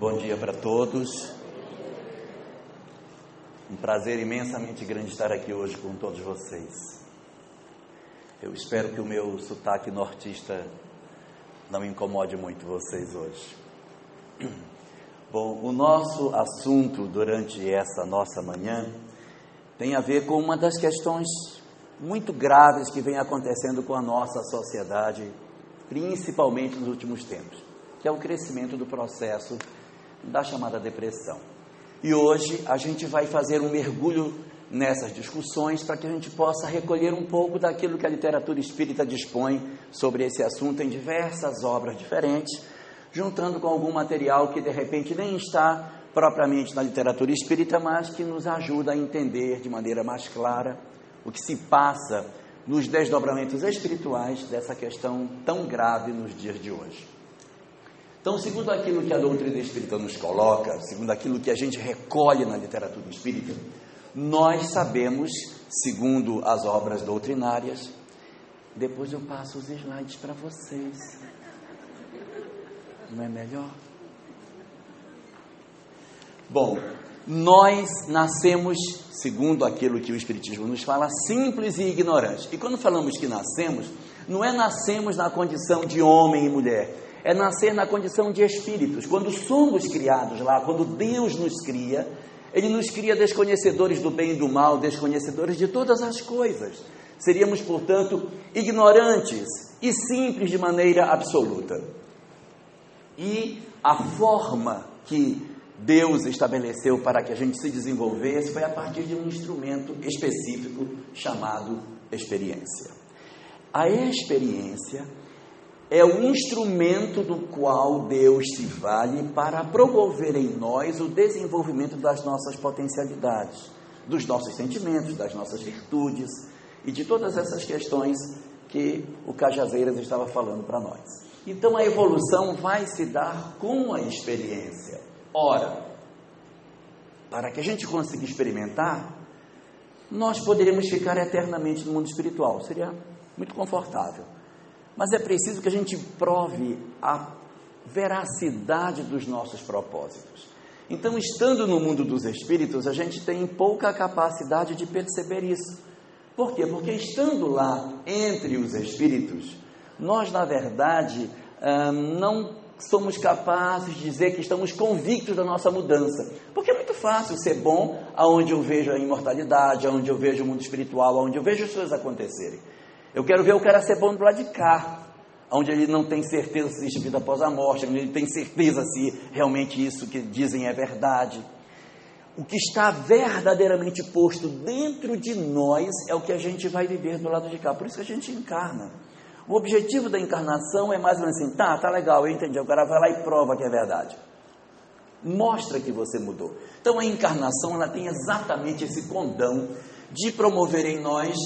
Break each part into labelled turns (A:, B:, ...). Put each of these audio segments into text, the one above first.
A: Bom dia para todos. Um prazer imensamente grande estar aqui hoje com todos vocês. Eu espero que o meu sotaque nortista não incomode muito vocês hoje. Bom, o nosso assunto durante essa nossa manhã tem a ver com uma das questões muito graves que vem acontecendo com a nossa sociedade, principalmente nos últimos tempos, que é o crescimento do processo da chamada depressão. E hoje a gente vai fazer um mergulho nessas discussões para que a gente possa recolher um pouco daquilo que a literatura espírita dispõe sobre esse assunto em diversas obras diferentes, juntando com algum material que de repente nem está propriamente na literatura espírita, mas que nos ajuda a entender de maneira mais clara o que se passa nos desdobramentos espirituais dessa questão tão grave nos dias de hoje. Então, segundo aquilo que a doutrina espírita nos coloca, segundo aquilo que a gente recolhe na literatura espírita, nós sabemos, segundo as obras doutrinárias, depois eu passo os slides para vocês. Não é melhor? Bom, nós nascemos, segundo aquilo que o Espiritismo nos fala, simples e ignorantes. E quando falamos que nascemos, não é nascemos na condição de homem e mulher é nascer na condição de espíritos. Quando somos criados lá, quando Deus nos cria, Ele nos cria desconhecedores do bem e do mal, desconhecedores de todas as coisas. Seríamos, portanto, ignorantes e simples de maneira absoluta. E a forma que Deus estabeleceu para que a gente se desenvolvesse foi a partir de um instrumento específico chamado experiência. A experiência é o instrumento do qual Deus se vale para promover em nós o desenvolvimento das nossas potencialidades, dos nossos sentimentos, das nossas virtudes e de todas essas questões que o Cajazeiras estava falando para nós. Então a evolução vai se dar com a experiência. Ora, para que a gente consiga experimentar, nós poderíamos ficar eternamente no mundo espiritual, seria muito confortável. Mas é preciso que a gente prove a veracidade dos nossos propósitos. Então, estando no mundo dos espíritos, a gente tem pouca capacidade de perceber isso. Por quê? Porque estando lá entre os espíritos, nós, na verdade, não somos capazes de dizer que estamos convictos da nossa mudança. Porque é muito fácil ser bom aonde eu vejo a imortalidade, aonde eu vejo o mundo espiritual, aonde eu vejo as coisas acontecerem. Eu quero ver o cara ser bom do lado de cá, onde ele não tem certeza se existe vida após a morte, onde ele tem certeza se realmente isso que dizem é verdade. O que está verdadeiramente posto dentro de nós é o que a gente vai viver do lado de cá. Por isso que a gente encarna. O objetivo da encarnação é mais ou menos assim: tá, tá legal, eu entendi. Agora vai lá e prova que é verdade. Mostra que você mudou. Então a encarnação ela tem exatamente esse condão de promover em nós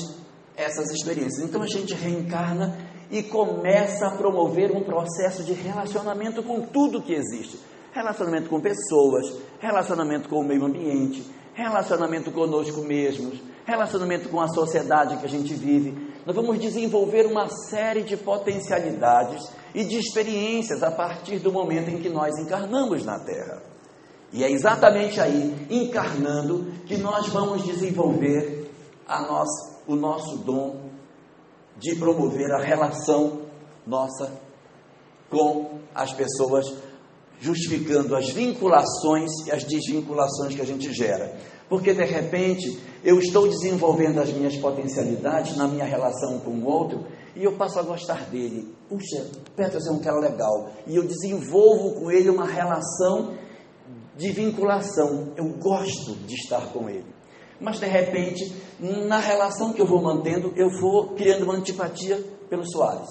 A: essas experiências. Então a gente reencarna e começa a promover um processo de relacionamento com tudo que existe. Relacionamento com pessoas, relacionamento com o meio ambiente, relacionamento conosco mesmos, relacionamento com a sociedade que a gente vive. Nós vamos desenvolver uma série de potencialidades e de experiências a partir do momento em que nós encarnamos na Terra. E é exatamente aí, encarnando, que nós vamos desenvolver a nossa o nosso dom de promover a relação nossa com as pessoas, justificando as vinculações e as desvinculações que a gente gera. Porque de repente eu estou desenvolvendo as minhas potencialidades na minha relação com o outro e eu passo a gostar dele. Puxa, Petros é um cara legal. E eu desenvolvo com ele uma relação de vinculação. Eu gosto de estar com ele mas de repente, na relação que eu vou mantendo, eu vou criando uma antipatia pelo Soares.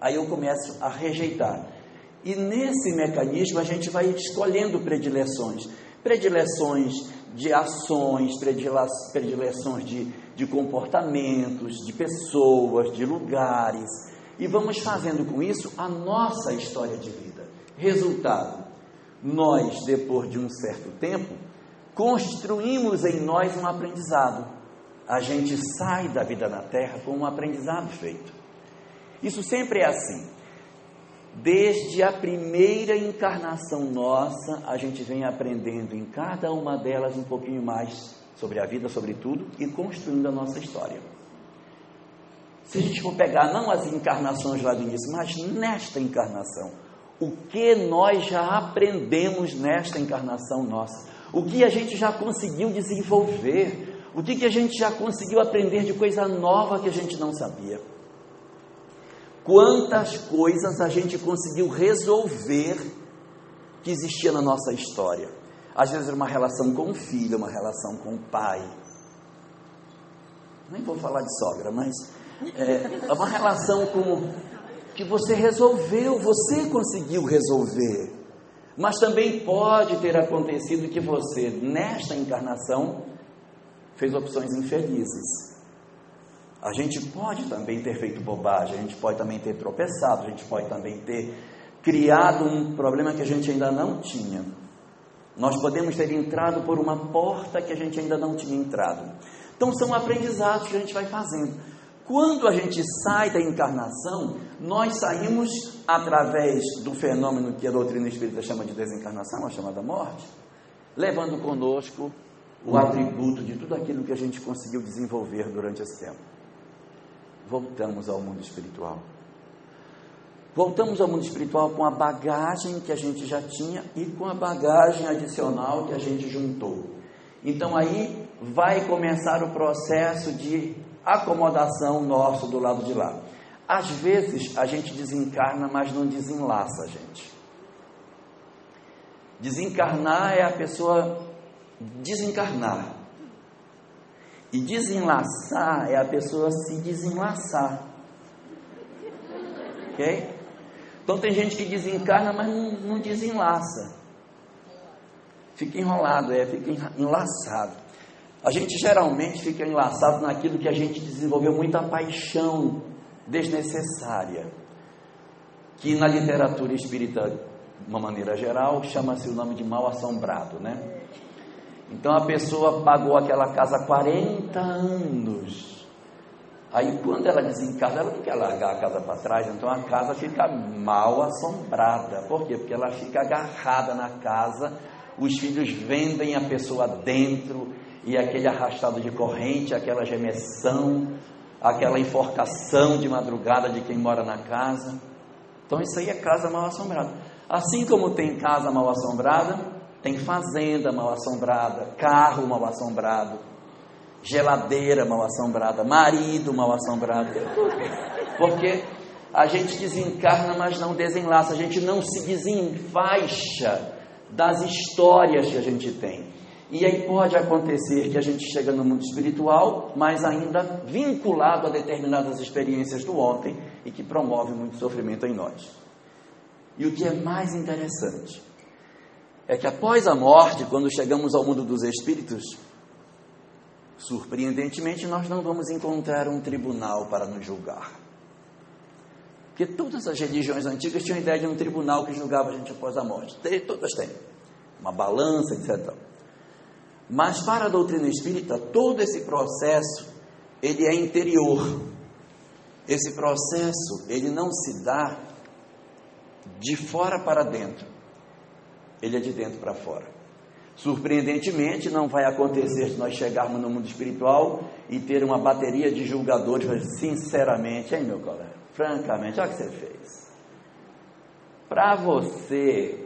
A: Aí eu começo a rejeitar. E nesse mecanismo a gente vai escolhendo predileções. Predileções de ações, predileções de, de comportamentos, de pessoas, de lugares. E vamos fazendo com isso a nossa história de vida. Resultado: nós, depois de um certo tempo, construímos em nós um aprendizado. A gente sai da vida na terra com um aprendizado feito. Isso sempre é assim. Desde a primeira encarnação nossa, a gente vem aprendendo em cada uma delas um pouquinho mais sobre a vida, sobre tudo, e construindo a nossa história. Se a gente for pegar não as encarnações lá do início, mas nesta encarnação, o que nós já aprendemos nesta encarnação nossa? O que a gente já conseguiu desenvolver? O que, que a gente já conseguiu aprender de coisa nova que a gente não sabia? Quantas coisas a gente conseguiu resolver que existia na nossa história? Às vezes era uma relação com o filho, uma relação com o pai. Nem vou falar de sogra, mas é, é uma relação com que você resolveu, você conseguiu resolver. Mas também pode ter acontecido que você, nesta encarnação, fez opções infelizes. A gente pode também ter feito bobagem, a gente pode também ter tropeçado, a gente pode também ter criado um problema que a gente ainda não tinha. Nós podemos ter entrado por uma porta que a gente ainda não tinha entrado. Então são aprendizados que a gente vai fazendo. Quando a gente sai da encarnação, nós saímos através do fenômeno que a doutrina espírita chama de desencarnação, a chamada morte, levando conosco o atributo de tudo aquilo que a gente conseguiu desenvolver durante esse tempo. Voltamos ao mundo espiritual. Voltamos ao mundo espiritual com a bagagem que a gente já tinha e com a bagagem adicional que a gente juntou. Então aí vai começar o processo de acomodação nosso do lado de lá. Às vezes a gente desencarna, mas não desenlaça gente. Desencarnar é a pessoa desencarnar. E desenlaçar é a pessoa se desenlaçar. Ok? Então tem gente que desencarna, mas não, não desenlaça. Fica enrolado, é, fica enlaçado. A gente geralmente fica enlaçado naquilo que a gente desenvolveu muita paixão desnecessária, que na literatura espírita, de uma maneira geral, chama-se o nome de mal assombrado, né? Então a pessoa pagou aquela casa há 40 anos. Aí quando ela desencarna, ela não quer largar a casa para trás, então a casa fica mal assombrada. Por quê? Porque ela fica agarrada na casa, os filhos vendem a pessoa dentro, e aquele arrastado de corrente, aquela gemessão, aquela enforcação de madrugada de quem mora na casa. Então isso aí é casa mal assombrada. Assim como tem casa mal assombrada, tem fazenda mal assombrada, carro mal assombrado, geladeira mal assombrada, marido mal assombrado. Porque a gente desencarna, mas não desenlaça, a gente não se desenfaixa das histórias que a gente tem. E aí pode acontecer que a gente chega no mundo espiritual, mas ainda vinculado a determinadas experiências do ontem e que promove muito sofrimento em nós. E o que é mais interessante é que após a morte, quando chegamos ao mundo dos espíritos, surpreendentemente nós não vamos encontrar um tribunal para nos julgar. Porque todas as religiões antigas tinham a ideia de um tribunal que julgava a gente após a morte. Todas têm. Uma balança, etc. Mas para a doutrina espírita, todo esse processo, ele é interior. Esse processo, ele não se dá de fora para dentro. Ele é de dentro para fora. Surpreendentemente, não vai acontecer se nós chegarmos no mundo espiritual e ter uma bateria de julgadores, mas sinceramente, hein, meu colega? Francamente, olha o que você fez. Para você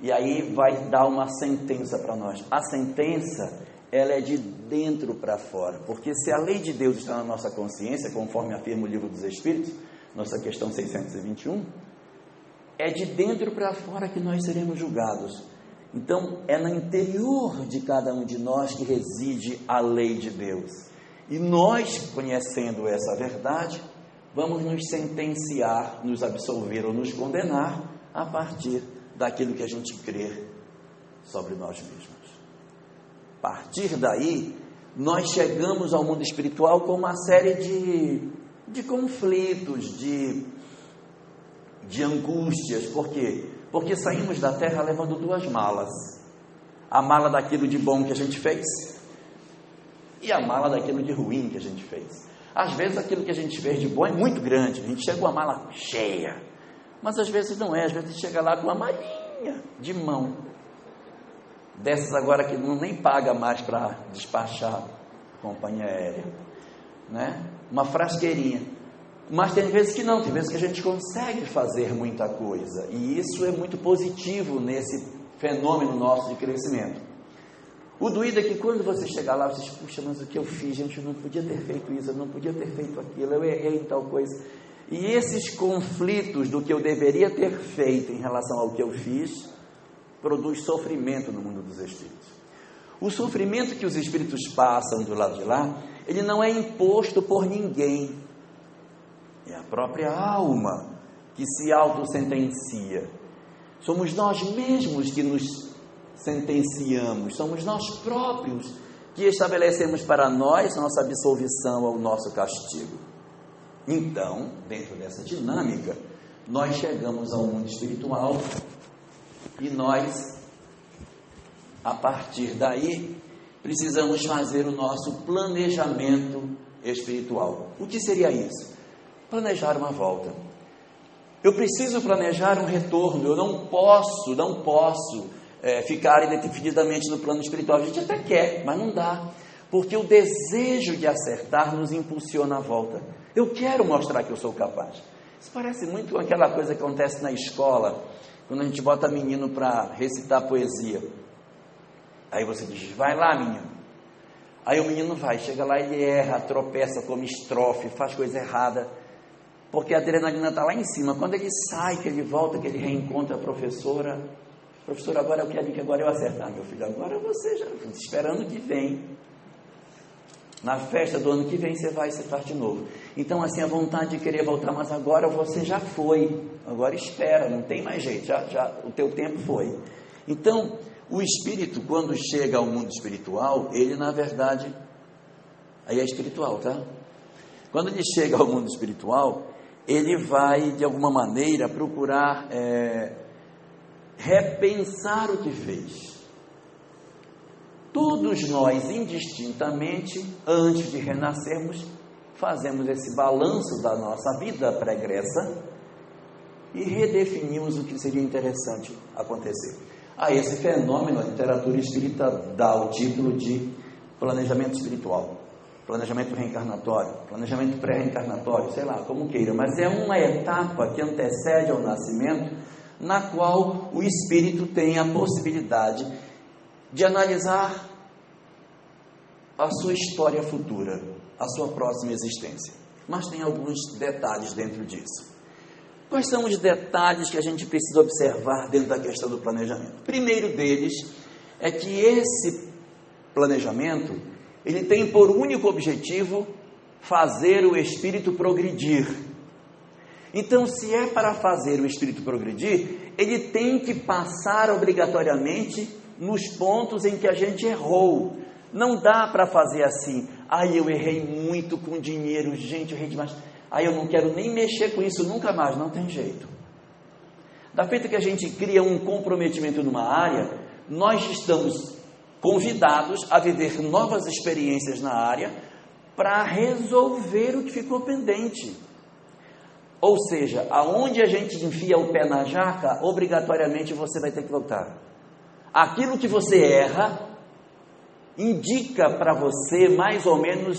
A: e aí vai dar uma sentença para nós. A sentença, ela é de dentro para fora, porque se a lei de Deus está na nossa consciência, conforme afirma o livro dos Espíritos, nossa questão 621, é de dentro para fora que nós seremos julgados. Então, é no interior de cada um de nós que reside a lei de Deus. E nós, conhecendo essa verdade, vamos nos sentenciar, nos absolver ou nos condenar a partir daquilo que a gente crê sobre nós mesmos. A partir daí, nós chegamos ao mundo espiritual com uma série de, de conflitos, de, de angústias. Por quê? Porque saímos da terra levando duas malas: a mala daquilo de bom que a gente fez e a mala daquilo de ruim que a gente fez. Às vezes aquilo que a gente fez de bom é muito grande, a gente chega com a mala cheia, Mas às vezes não é, às vezes chega lá com uma malinha de mão. Dessas agora que não nem paga mais para despachar a companhia aérea. Né? Uma frasqueirinha. Mas tem vezes que não, tem vezes que a gente consegue fazer muita coisa. E isso é muito positivo nesse fenômeno nosso de crescimento. O doído é que quando você chegar lá, você diz, puxa, mas o que eu fiz, gente, eu não podia ter feito isso, eu não podia ter feito aquilo, eu errei em tal coisa. E esses conflitos do que eu deveria ter feito em relação ao que eu fiz, produz sofrimento no mundo dos espíritos. O sofrimento que os espíritos passam do lado de lá, ele não é imposto por ninguém. É a própria alma que se autossentencia. Somos nós mesmos que nos sentenciamos, somos nós próprios que estabelecemos para nós nossa absolvição ao nosso castigo. Então, dentro dessa dinâmica, nós chegamos ao mundo espiritual e nós, a partir daí, precisamos fazer o nosso planejamento espiritual. O que seria isso? Planejar uma volta. Eu preciso planejar um retorno, eu não posso, não posso é, ficar indefinidamente no plano espiritual. A gente até quer, mas não dá. Porque o desejo de acertar nos impulsiona a volta. Eu quero mostrar que eu sou capaz. Isso parece muito com aquela coisa que acontece na escola, quando a gente bota menino para recitar poesia. Aí você diz, vai lá, menino. Aí o menino vai, chega lá, ele erra, tropeça, come estrofe, faz coisa errada, porque a adrenalina está lá em cima. Quando ele sai, que ele volta, que ele reencontra a professora, Professor, agora eu quero que agora eu acertar, meu filho. Agora você já esperando que vem. Na festa do ano que vem você vai, você faz de novo. Então, assim, a vontade de querer voltar, mas agora você já foi. Agora espera, não tem mais jeito, já, já o teu tempo foi. Então, o espírito, quando chega ao mundo espiritual, ele na verdade, aí é espiritual, tá? Quando ele chega ao mundo espiritual, ele vai de alguma maneira procurar é, repensar o que fez. Todos nós, indistintamente, antes de renascermos, fazemos esse balanço da nossa vida pregressa e redefinimos o que seria interessante acontecer. A esse fenômeno, a literatura espírita dá o título de planejamento espiritual, planejamento reencarnatório, planejamento pré-reencarnatório, sei lá, como queira, mas é uma etapa que antecede ao nascimento na qual o espírito tem a possibilidade de analisar a sua história futura, a sua próxima existência. Mas tem alguns detalhes dentro disso. Quais são os detalhes que a gente precisa observar dentro da questão do planejamento? Primeiro deles é que esse planejamento ele tem por único objetivo fazer o espírito progredir então, se é para fazer o espírito progredir, ele tem que passar obrigatoriamente nos pontos em que a gente errou. Não dá para fazer assim. Aí eu errei muito com dinheiro, gente, eu errei demais. Aí eu não quero nem mexer com isso nunca mais, não tem jeito. Da feita que a gente cria um comprometimento numa área, nós estamos convidados a viver novas experiências na área para resolver o que ficou pendente. Ou seja, aonde a gente enfia o pé na jaca, obrigatoriamente você vai ter que voltar. Aquilo que você erra indica para você mais ou menos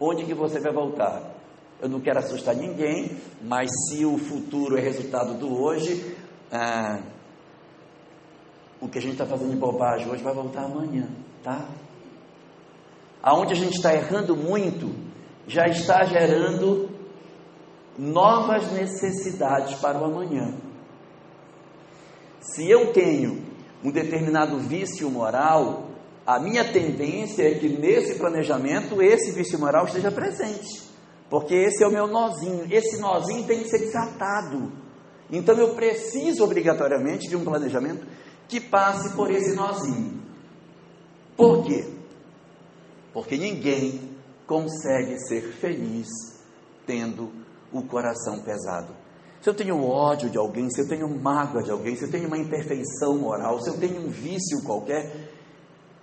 A: onde que você vai voltar. Eu não quero assustar ninguém, mas se o futuro é resultado do hoje, ah, o que a gente está fazendo de bobagem hoje vai voltar amanhã, tá? Aonde a gente está errando muito, já está gerando novas necessidades para o amanhã. Se eu tenho um determinado vício moral, a minha tendência é que nesse planejamento esse vício moral esteja presente, porque esse é o meu nozinho. Esse nozinho tem que ser desatado. Então eu preciso obrigatoriamente de um planejamento que passe por esse nozinho. Por quê? Porque ninguém consegue ser feliz tendo o coração pesado. Se eu tenho ódio de alguém, se eu tenho mágoa de alguém, se eu tenho uma imperfeição moral, se eu tenho um vício qualquer,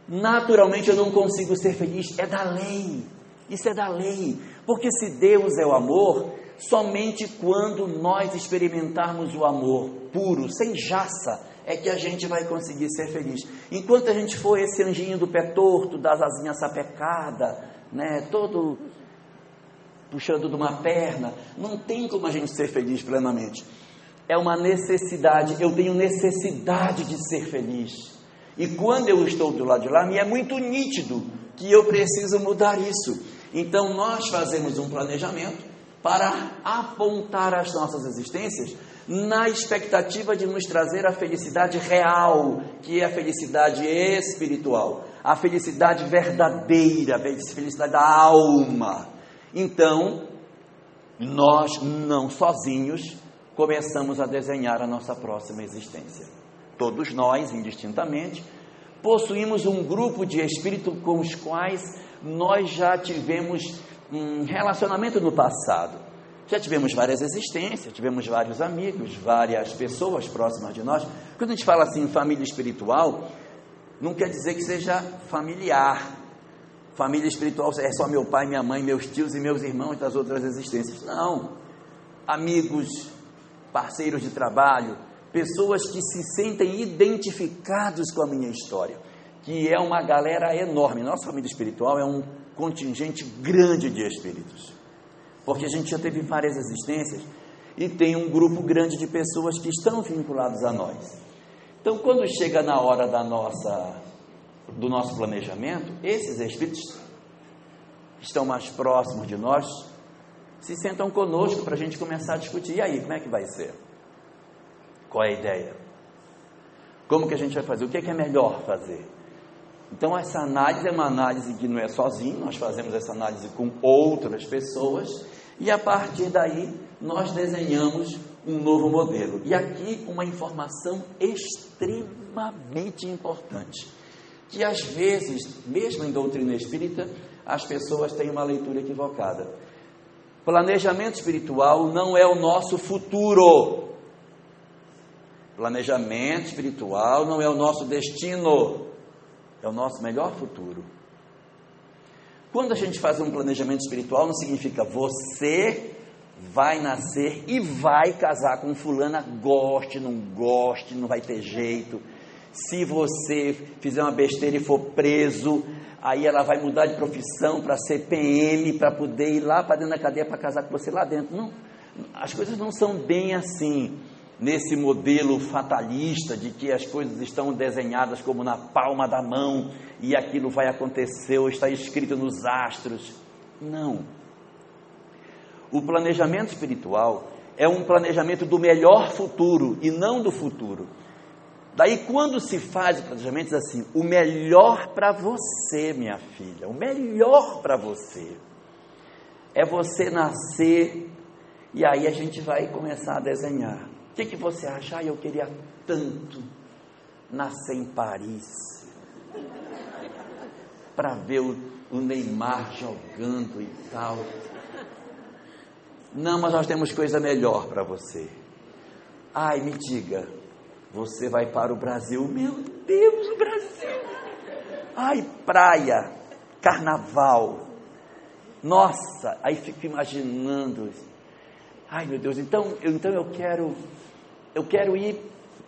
A: naturalmente eu não consigo ser feliz. É da lei. Isso é da lei. Porque se Deus é o amor, Somente quando nós experimentarmos o amor puro, sem jaça, é que a gente vai conseguir ser feliz. Enquanto a gente for esse anjinho do pé torto, das asinhas sapecadas, né, todo puxando de uma perna, não tem como a gente ser feliz plenamente. É uma necessidade, eu tenho necessidade de ser feliz. E quando eu estou do lado de lá, me é muito nítido que eu preciso mudar isso. Então nós fazemos um planejamento para apontar as nossas existências na expectativa de nos trazer a felicidade real, que é a felicidade espiritual, a felicidade verdadeira, a felicidade da alma. Então, nós não sozinhos começamos a desenhar a nossa próxima existência. Todos nós, indistintamente, possuímos um grupo de espíritos com os quais nós já tivemos um relacionamento no passado. Já tivemos várias existências, tivemos vários amigos, várias pessoas próximas de nós. Quando a gente fala assim família espiritual, não quer dizer que seja familiar. Família espiritual é só meu pai, minha mãe, meus tios e meus irmãos das outras existências. Não. Amigos, parceiros de trabalho, pessoas que se sentem identificados com a minha história, que é uma galera enorme. Nossa família espiritual é um contingente grande de espíritos, porque a gente já teve várias existências e tem um grupo grande de pessoas que estão vinculados a nós. Então, quando chega na hora da nossa do nosso planejamento, esses espíritos estão mais próximos de nós se sentam conosco para a gente começar a discutir. E aí, como é que vai ser? Qual é a ideia? Como que a gente vai fazer? O que é, que é melhor fazer? Então, essa análise é uma análise que não é sozinho, nós fazemos essa análise com outras pessoas e a partir daí nós desenhamos um novo modelo. E aqui uma informação extremamente importante, que às vezes, mesmo em doutrina espírita, as pessoas têm uma leitura equivocada. Planejamento espiritual não é o nosso futuro. Planejamento espiritual não é o nosso destino, é o nosso melhor futuro. Quando a gente faz um planejamento espiritual, não significa você vai nascer e vai casar com fulana, goste, não goste, não vai ter jeito. Se você fizer uma besteira e for preso, aí ela vai mudar de profissão para ser PM, para poder ir lá para dentro da cadeia para casar com você lá dentro. Não, as coisas não são bem assim nesse modelo fatalista de que as coisas estão desenhadas como na palma da mão e aquilo vai acontecer ou está escrito nos astros. Não. O planejamento espiritual é um planejamento do melhor futuro e não do futuro. Daí, quando se faz o planejamento, diz assim: o melhor para você, minha filha, o melhor para você é você nascer e aí a gente vai começar a desenhar. O que, que você acha? Ah, eu queria tanto nascer em Paris para ver o, o Neymar jogando e tal. Não, mas nós temos coisa melhor para você. Ai, me diga, você vai para o Brasil? Meu Deus, o Brasil! Ai, praia, carnaval. Nossa, aí fico imaginando. Ai, meu Deus, então, então eu quero eu quero ir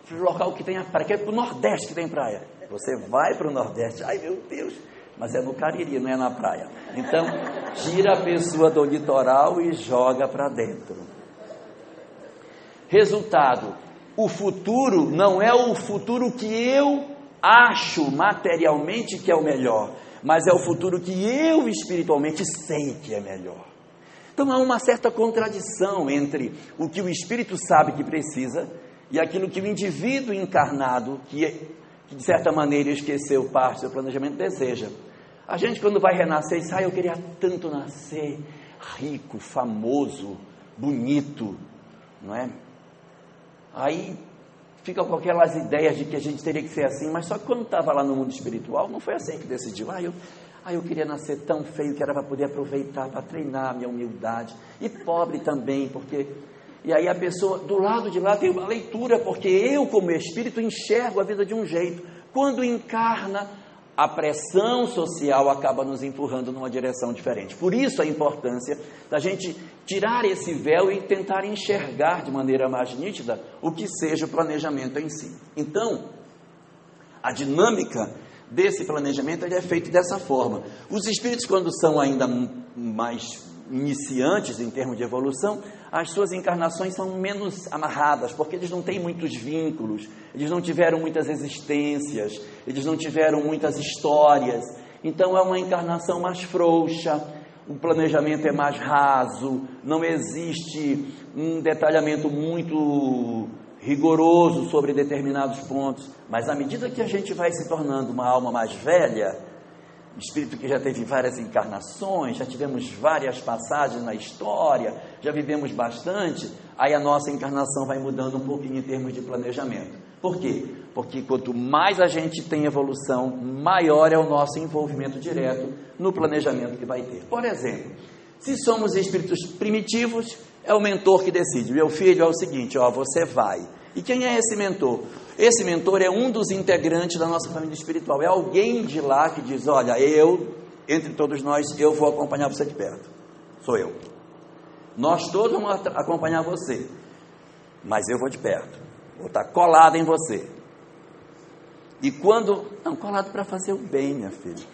A: para o local que tem praia, quero ir para o Nordeste que tem praia. Você vai para o Nordeste, ai meu Deus, mas é no Cariri, não é na praia. Então, tira a pessoa do litoral e joga para dentro. Resultado: o futuro não é o futuro que eu acho materialmente que é o melhor, mas é o futuro que eu espiritualmente sei que é melhor. Então há uma certa contradição entre o que o espírito sabe que precisa e aquilo que o indivíduo encarnado, que, que de certa maneira esqueceu parte do planejamento, deseja. A gente, quando vai renascer, diz: Ah, eu queria tanto nascer rico, famoso, bonito, não é? Aí fica com aquelas ideias de que a gente teria que ser assim, mas só que quando estava lá no mundo espiritual, não foi assim que decidiu. Ah, eu, ah, eu queria nascer tão feio que era para poder aproveitar, para treinar a minha humildade. E pobre também, porque. E aí a pessoa, do lado de lá, tem uma leitura, porque eu, como espírito, enxergo a vida de um jeito. Quando encarna, a pressão social acaba nos empurrando numa direção diferente. Por isso a importância da gente tirar esse véu e tentar enxergar de maneira mais nítida o que seja o planejamento em si. Então, a dinâmica desse planejamento é feita dessa forma. Os espíritos, quando são ainda mais iniciantes em termos de evolução, as suas encarnações são menos amarradas, porque eles não têm muitos vínculos, eles não tiveram muitas existências, eles não tiveram muitas histórias. Então é uma encarnação mais frouxa, o planejamento é mais raso, não existe um detalhamento muito rigoroso sobre determinados pontos. Mas à medida que a gente vai se tornando uma alma mais velha, espírito que já teve várias encarnações, já tivemos várias passagens na história, já vivemos bastante, aí a nossa encarnação vai mudando um pouquinho em termos de planejamento. Por quê? Porque quanto mais a gente tem evolução, maior é o nosso envolvimento direto no planejamento que vai ter. Por exemplo, se somos espíritos primitivos, é o mentor que decide. Meu filho é o seguinte, ó, você vai. E quem é esse mentor? Esse mentor é um dos integrantes da nossa família espiritual. É alguém de lá que diz: Olha, eu, entre todos nós, eu vou acompanhar você de perto. Sou eu. Nós todos vamos acompanhar você. Mas eu vou de perto. Vou estar colado em você. E quando. Não, colado para fazer o bem, minha filha.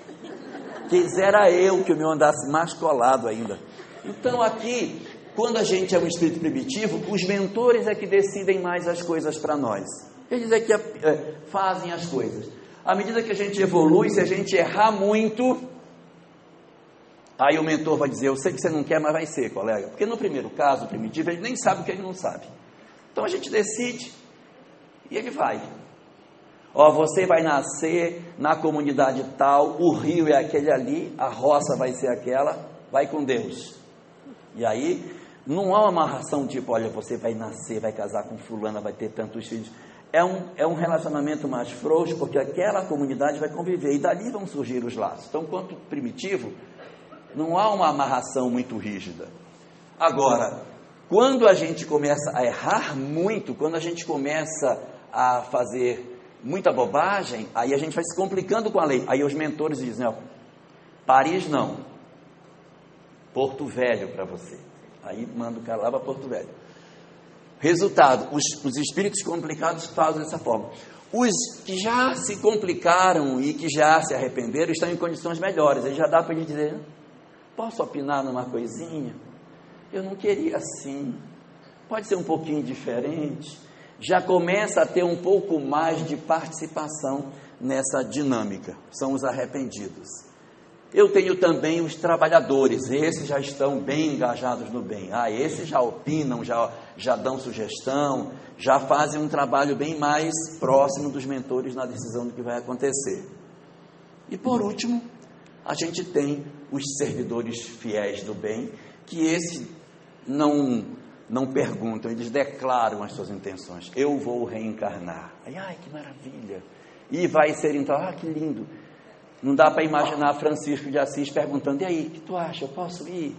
A: Quisera eu que eu me andasse mais colado ainda. Então aqui, quando a gente é um espírito primitivo, os mentores é que decidem mais as coisas para nós. Eles é que é, fazem as coisas. À medida que a gente evolui, se a gente errar muito, aí o mentor vai dizer: Eu sei que você não quer, mas vai ser, colega. Porque no primeiro caso, primitivo, ele nem sabe o que ele não sabe. Então a gente decide e ele vai. Ó, você vai nascer na comunidade tal, o rio é aquele ali, a roça vai ser aquela, vai com Deus. E aí, não há uma amarração tipo, olha, você vai nascer, vai casar com fulana, vai ter tantos filhos é um, é um relacionamento mais frouxo, porque aquela comunidade vai conviver e dali vão surgir os laços. Então, quanto primitivo, não há uma amarração muito rígida. Agora, quando a gente começa a errar muito, quando a gente começa a fazer muita bobagem, aí a gente vai se complicando com a lei. Aí os mentores dizem: ó, Paris não, Porto Velho para você. Aí manda o cara lá para Porto Velho. Resultado: os, os espíritos complicados fazem dessa forma. Os que já se complicaram e que já se arrependeram estão em condições melhores. Aí já dá para gente dizer: posso opinar numa coisinha? Eu não queria assim. Pode ser um pouquinho diferente. Já começa a ter um pouco mais de participação nessa dinâmica. São os arrependidos. Eu tenho também os trabalhadores, esses já estão bem engajados no bem. Ah, esses já opinam, já, já dão sugestão, já fazem um trabalho bem mais próximo dos mentores na decisão do que vai acontecer. E por último, a gente tem os servidores fiéis do bem, que esses não, não perguntam, eles declaram as suas intenções. Eu vou reencarnar. Aí, ai, que maravilha! E vai ser então, ah, que lindo! Não dá para imaginar Francisco de Assis perguntando: e aí, o que tu acha? Eu posso ir?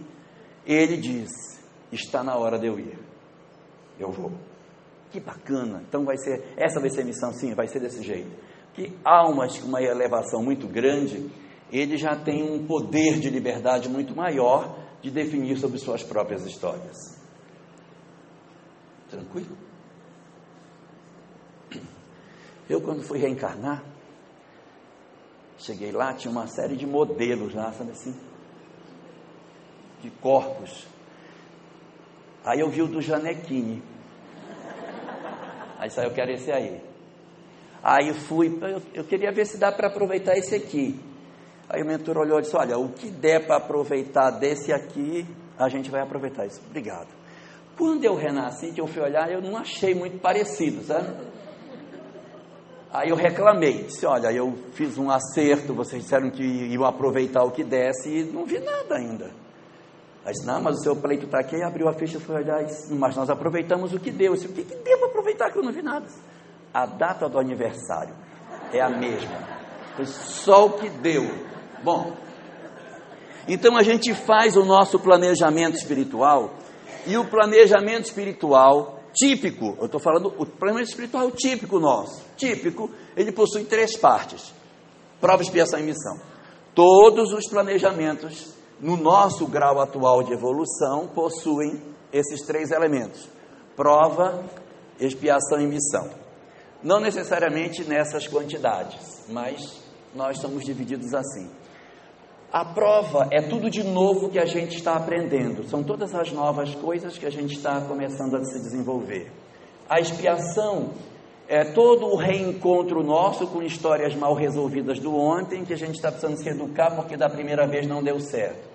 A: Ele diz: está na hora de eu ir. Eu vou. Que bacana. Então vai ser, essa vai ser a missão, sim, vai ser desse jeito. Que almas com uma elevação muito grande, ele já tem um poder de liberdade muito maior de definir sobre suas próprias histórias. Tranquilo? Eu, quando fui reencarnar, Cheguei lá, tinha uma série de modelos lá, sabe assim? De corpos. Aí eu vi o do Janequine. Aí saiu, eu quero esse aí. Aí fui, eu, eu queria ver se dá para aproveitar esse aqui. Aí o mentor olhou e disse: Olha, o que der para aproveitar desse aqui, a gente vai aproveitar isso. Obrigado. Quando eu renasci, que eu fui olhar, eu não achei muito parecido, sabe? Aí eu reclamei, disse, olha, eu fiz um acerto, vocês disseram que iam aproveitar o que desse e não vi nada ainda. Aí disse, não, mas o seu pleito está aqui, abriu a ficha e foi olhar, mas nós aproveitamos o que deu. Eu disse, o que, que para aproveitar que eu não vi nada? A data do aniversário é a mesma. Foi só o que deu. Bom, então a gente faz o nosso planejamento espiritual e o planejamento espiritual típico, eu estou falando o planejamento espiritual típico nosso, típico, ele possui três partes. Prova, expiação e missão. Todos os planejamentos, no nosso grau atual de evolução, possuem esses três elementos: prova, expiação e missão. Não necessariamente nessas quantidades, mas nós somos divididos assim. A prova é tudo de novo que a gente está aprendendo, são todas as novas coisas que a gente está começando a se desenvolver. A expiação é todo o reencontro nosso com histórias mal resolvidas do ontem, que a gente está precisando se educar porque da primeira vez não deu certo.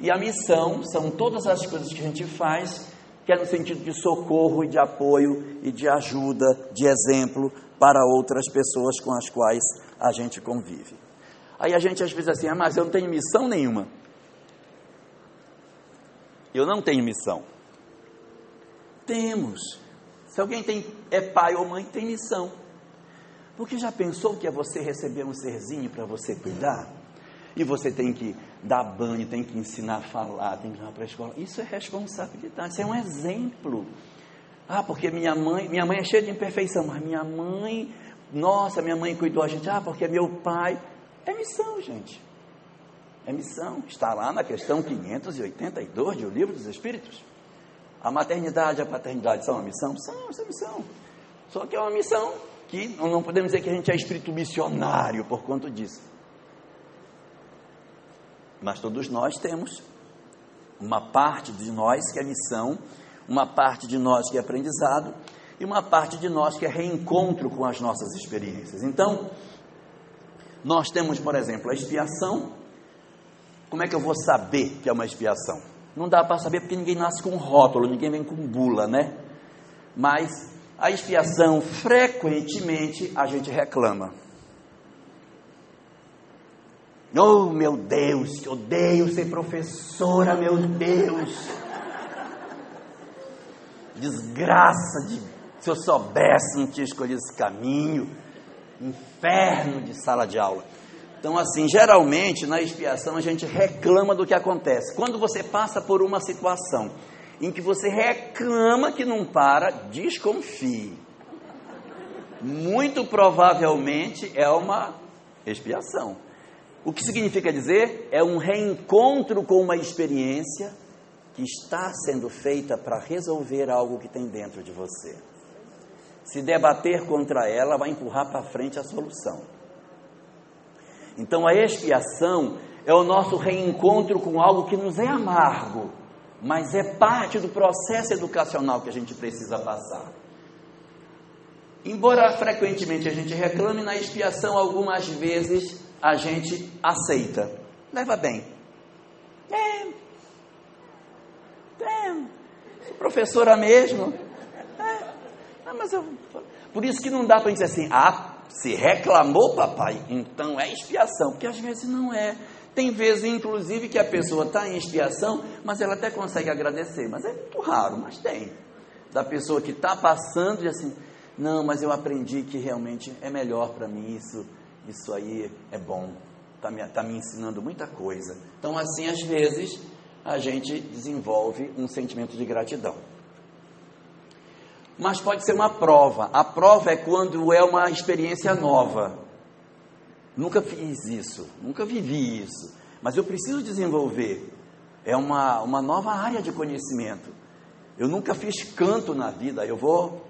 A: E a missão são todas as coisas que a gente faz, que é no sentido de socorro e de apoio e de ajuda, de exemplo para outras pessoas com as quais a gente convive. Aí a gente às vezes assim, ah, mas eu não tenho missão nenhuma. Eu não tenho missão. Temos. Se alguém tem, é pai ou mãe, tem missão. Porque já pensou que é você receber um serzinho para você cuidar? E você tem que dar banho, tem que ensinar a falar, tem que ir para a escola. Isso é responsabilidade, isso é um exemplo. Ah, porque minha mãe, minha mãe é cheia de imperfeição, mas minha mãe, nossa, minha mãe cuidou a gente. Ah, porque meu pai. É missão, gente. É missão. Está lá na questão 582 de O Livro dos Espíritos. A maternidade e a paternidade são uma missão? São, são missão. Só que é uma missão que não podemos dizer que a gente é espírito missionário por conta disso. Mas todos nós temos uma parte de nós que é missão, uma parte de nós que é aprendizado e uma parte de nós que é reencontro com as nossas experiências. Então, nós temos, por exemplo, a expiação. Como é que eu vou saber que é uma expiação? Não dá para saber porque ninguém nasce com rótulo, ninguém vem com bula, né? Mas a expiação, frequentemente, a gente reclama. Oh, meu Deus, que odeio ser professora, meu Deus. Desgraça de. Se eu soubesse, não tinha escolhido esse caminho. Inferno de sala de aula. Então, assim, geralmente na expiação a gente reclama do que acontece. Quando você passa por uma situação em que você reclama que não para, desconfie. Muito provavelmente é uma expiação. O que significa dizer? É um reencontro com uma experiência que está sendo feita para resolver algo que tem dentro de você. Se debater contra ela, vai empurrar para frente a solução. Então a expiação é o nosso reencontro com algo que nos é amargo, mas é parte do processo educacional que a gente precisa passar. Embora frequentemente a gente reclame na expiação, algumas vezes a gente aceita. Leva bem. É. É. Professora mesmo. Ah, mas eu... Por isso que não dá para dizer assim, ah, se reclamou, papai, então é expiação, porque às vezes não é. Tem vezes, inclusive, que a pessoa está em expiação, mas ela até consegue agradecer, mas é muito raro, mas tem. Da pessoa que está passando e assim, não, mas eu aprendi que realmente é melhor para mim isso, isso aí é bom, está me, tá me ensinando muita coisa. Então, assim, às vezes, a gente desenvolve um sentimento de gratidão mas pode ser uma prova. A prova é quando é uma experiência nova. Nunca fiz isso, nunca vivi isso, mas eu preciso desenvolver. É uma, uma nova área de conhecimento. Eu nunca fiz canto na vida, eu vou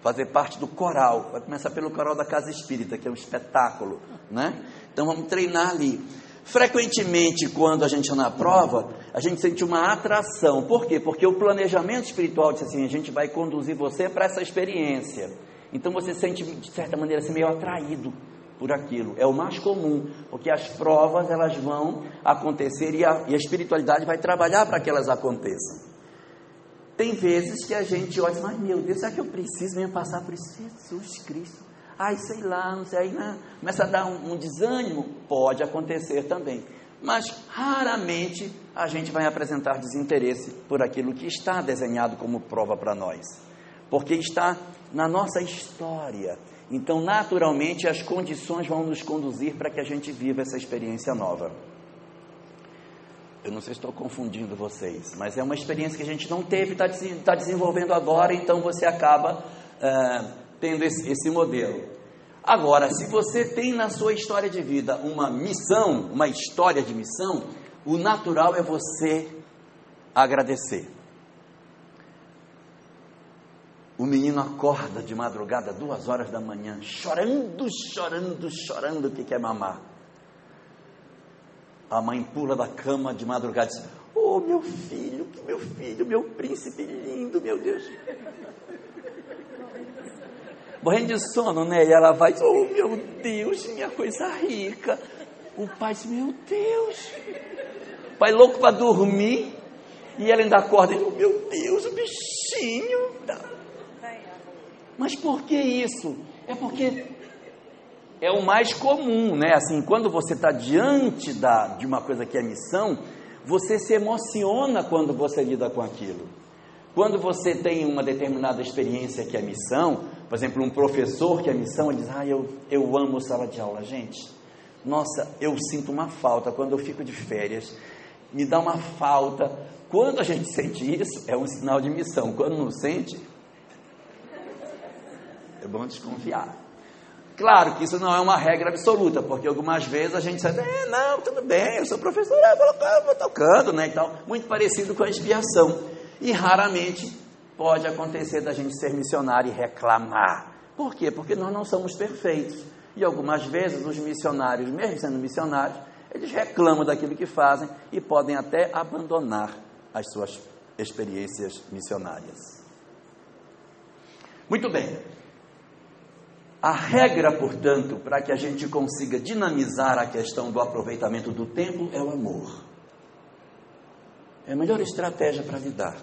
A: fazer parte do coral. Vai começar pelo coral da Casa Espírita, que é um espetáculo, né? Então vamos treinar ali. Frequentemente, quando a gente na prova, a gente sente uma atração. Por quê? Porque o planejamento espiritual diz assim: a gente vai conduzir você para essa experiência. Então você sente, de certa maneira, assim, meio atraído por aquilo. É o mais comum, porque as provas elas vão acontecer e a, e a espiritualidade vai trabalhar para que elas aconteçam. Tem vezes que a gente olha, mas meu Deus, será que eu preciso mesmo passar por isso? Jesus Cristo ai, sei lá, não sei, aí né? começa a dar um, um desânimo, pode acontecer também. Mas raramente a gente vai apresentar desinteresse por aquilo que está desenhado como prova para nós, porque está na nossa história. Então, naturalmente, as condições vão nos conduzir para que a gente viva essa experiência nova. Eu não sei se estou confundindo vocês, mas é uma experiência que a gente não teve, está tá desenvolvendo agora, então você acaba uh, tendo esse, esse modelo. Agora, se você tem na sua história de vida uma missão, uma história de missão, o natural é você agradecer. O menino acorda de madrugada, duas horas da manhã, chorando, chorando, chorando que quer mamar. A mãe pula da cama de madrugada e diz: Oh, meu filho, meu filho, meu príncipe lindo, meu Deus. Morrendo de sono, né? E ela vai, oh meu Deus, minha coisa rica. O pai diz, meu Deus. O pai louco para dormir. E ela ainda acorda e oh, meu Deus, o bichinho. Mas por que isso? É porque é o mais comum, né? Assim, quando você está diante da, de uma coisa que é missão, você se emociona quando você lida com aquilo. Quando você tem uma determinada experiência que é missão, por exemplo, um professor que é missão, ele diz: Ah, eu, eu amo sala de aula, gente. Nossa, eu sinto uma falta quando eu fico de férias, me dá uma falta. Quando a gente sente isso, é um sinal de missão. Quando não sente, é bom desconfiar. Claro que isso não é uma regra absoluta, porque algumas vezes a gente sabe, é, não, tudo bem, eu sou professor, eu vou, tocando, né, e tal. Muito parecido com a expiação. E raramente pode acontecer da gente ser missionário e reclamar. Por quê? Porque nós não somos perfeitos. E algumas vezes os missionários, mesmo sendo missionários, eles reclamam daquilo que fazem e podem até abandonar as suas experiências missionárias. Muito bem. A regra, portanto, para que a gente consiga dinamizar a questão do aproveitamento do tempo é o amor. É a melhor estratégia para lidar.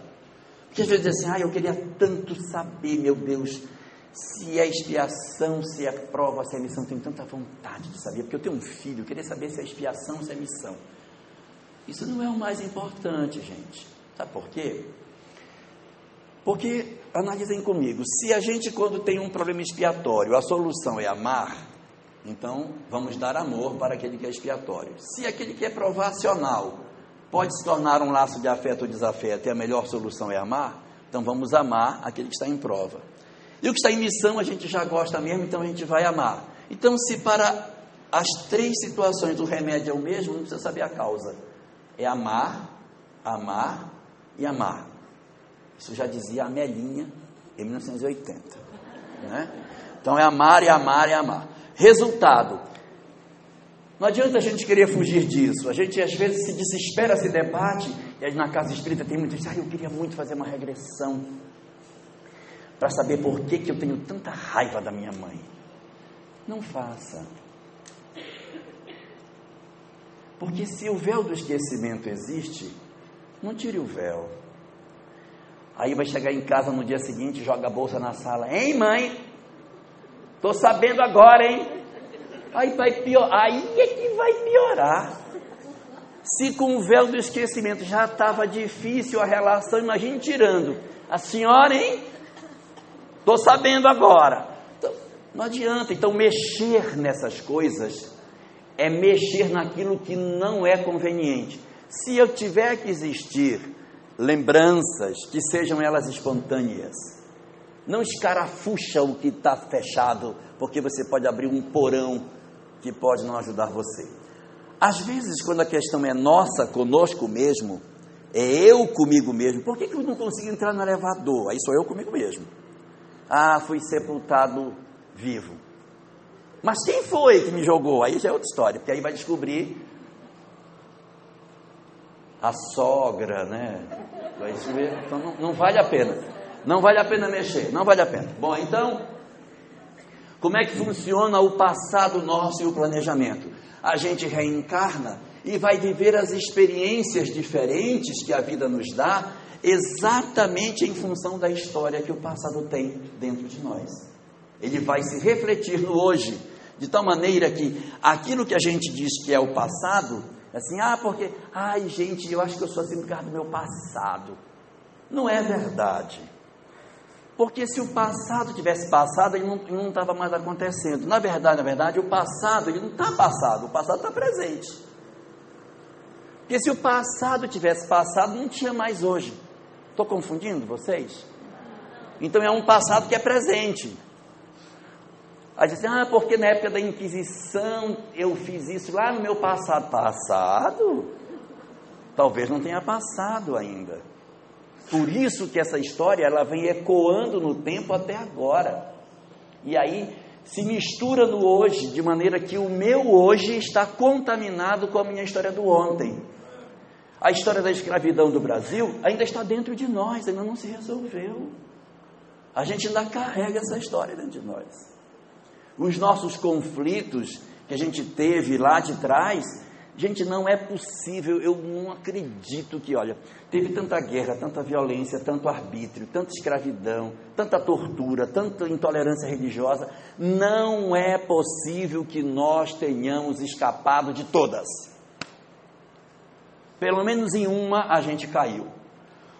A: Porque às vezes assim, ah, eu queria tanto saber, meu Deus, se é expiação, se é prova, se é missão, tenho tanta vontade de saber, porque eu tenho um filho, eu queria saber se é expiação, se é missão. Isso não é o mais importante, gente. Sabe por quê? Porque, analisem comigo, se a gente, quando tem um problema expiatório, a solução é amar, então vamos dar amor para aquele que é expiatório. Se aquele que é provacional pode se tornar um laço de afeto ou desafeto e a melhor solução é amar, então vamos amar aquele que está em prova. E o que está em missão a gente já gosta mesmo, então a gente vai amar. Então, se para as três situações o remédio é o mesmo, não precisa saber a causa. É amar, amar e amar. Isso já dizia a Melinha em 1980. Né? Então é amar e amar e amar. Resultado. Não adianta a gente querer fugir disso. A gente às vezes se desespera, se debate, e aí na casa espírita tem gente, ah, eu queria muito fazer uma regressão para saber por que, que eu tenho tanta raiva da minha mãe. Não faça. Porque se o véu do esquecimento existe, não tire o véu. Aí vai chegar em casa no dia seguinte, joga a bolsa na sala. Hein, mãe? Tô sabendo agora, hein? Aí vai piorar. Aí é que vai piorar. Se com o véu do esquecimento já estava difícil a relação, imagine tirando. A senhora, hein? Tô sabendo agora. Então, não adianta. Então, mexer nessas coisas é mexer naquilo que não é conveniente. Se eu tiver que existir lembranças, que sejam elas espontâneas. Não escarafucha o que está fechado, porque você pode abrir um porão que pode não ajudar você. Às vezes, quando a questão é nossa, conosco mesmo, é eu comigo mesmo. Por que, que eu não consigo entrar no elevador? Aí sou eu comigo mesmo. Ah, fui sepultado vivo. Mas quem foi que me jogou? Aí já é outra história, porque aí vai descobrir a sogra, né? Vai ver, então não, não vale a pena. Não vale a pena mexer, não vale a pena. Bom, então, como é que funciona o passado nosso e o planejamento? A gente reencarna e vai viver as experiências diferentes que a vida nos dá, exatamente em função da história que o passado tem dentro de nós. Ele vai se refletir no hoje, de tal maneira que aquilo que a gente diz que é o passado Assim, ah, porque, ai gente, eu acho que eu sou assim por causa do meu passado. Não é verdade. Porque se o passado tivesse passado, ele não estava mais acontecendo. Na verdade, na verdade, o passado, ele não está passado, o passado está presente. Porque se o passado tivesse passado, não tinha mais hoje. Estou confundindo vocês? Então é um passado que é presente. Aí diz assim, ah, porque na época da Inquisição eu fiz isso lá no meu passado. Passado? Talvez não tenha passado ainda. Por isso que essa história ela vem ecoando no tempo até agora. E aí se mistura no hoje, de maneira que o meu hoje está contaminado com a minha história do ontem. A história da escravidão do Brasil ainda está dentro de nós, ainda não se resolveu. A gente ainda carrega essa história dentro de nós os nossos conflitos que a gente teve lá de trás, gente, não é possível, eu não acredito que, olha, teve tanta guerra, tanta violência, tanto arbítrio, tanta escravidão, tanta tortura, tanta intolerância religiosa, não é possível que nós tenhamos escapado de todas. Pelo menos em uma a gente caiu.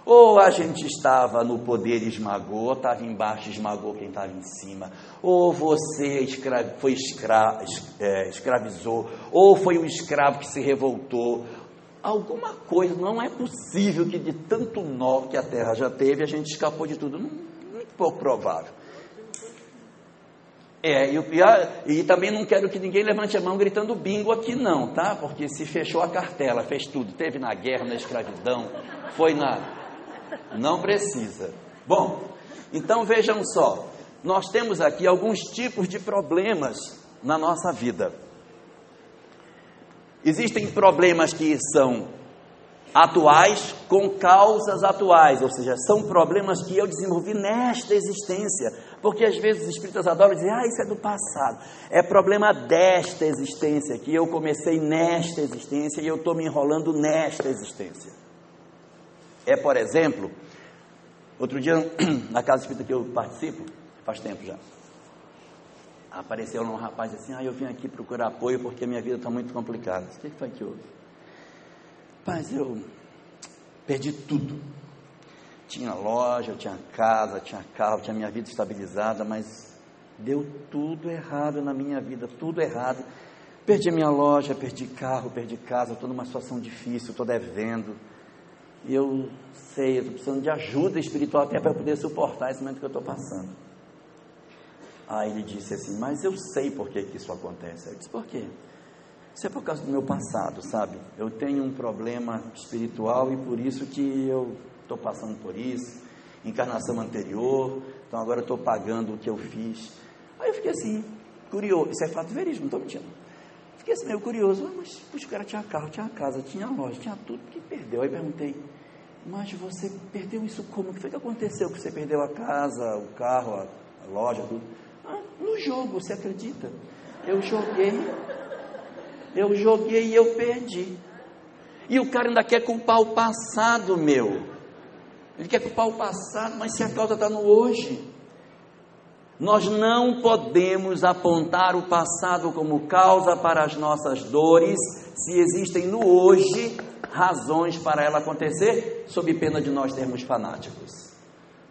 A: Ou a gente estava no poder e esmagou, estava embaixo e esmagou quem estava em cima. Ou você escra foi escra é, escravizou, ou foi um escravo que se revoltou. Alguma coisa, não é possível que de tanto nó que a terra já teve, a gente escapou de tudo. Muito pouco provável. É, e, e, também não quero que ninguém levante a mão gritando bingo aqui não, tá? Porque se fechou a cartela, fez tudo, teve na guerra, na escravidão, foi na não precisa. Bom, então vejam só, nós temos aqui alguns tipos de problemas na nossa vida. Existem problemas que são atuais com causas atuais, ou seja, são problemas que eu desenvolvi nesta existência, porque às vezes os espíritas adoram dizer, ah, isso é do passado, é problema desta existência, que eu comecei nesta existência e eu estou me enrolando nesta existência. É, por exemplo, outro dia, na casa espírita que eu participo, faz tempo já, apareceu um rapaz assim, ah, eu vim aqui procurar apoio porque a minha vida está muito complicada. O que, foi que houve? Rapaz, eu perdi tudo. Tinha loja, tinha casa, tinha carro, tinha minha vida estabilizada, mas deu tudo errado na minha vida, tudo errado. Perdi minha loja, perdi carro, perdi casa, estou numa situação difícil, estou devendo e eu sei, eu estou precisando de ajuda espiritual até para poder suportar esse momento que eu estou passando. Aí ele disse assim, mas eu sei por que, que isso acontece. Eu disse, por quê? Isso é por causa do meu passado, sabe? Eu tenho um problema espiritual e por isso que eu estou passando por isso. Encarnação anterior, então agora eu estou pagando o que eu fiz. Aí eu fiquei assim, curioso. Isso é fato verídico, não estou mentindo. Fiquei assim meio curioso, ah, mas puxa, o cara tinha carro, tinha casa, tinha loja, tinha tudo que perdeu. Aí perguntei, mas você perdeu isso como? O que foi que aconteceu que você perdeu a casa, o carro, a, a loja, tudo? Ah, no jogo, você acredita? Eu joguei, eu joguei e eu perdi. E o cara ainda quer culpar o passado meu. Ele quer culpar o passado, mas se a causa está no hoje. Nós não podemos apontar o passado como causa para as nossas dores, se existem no hoje razões para ela acontecer, sob pena de nós termos fanáticos.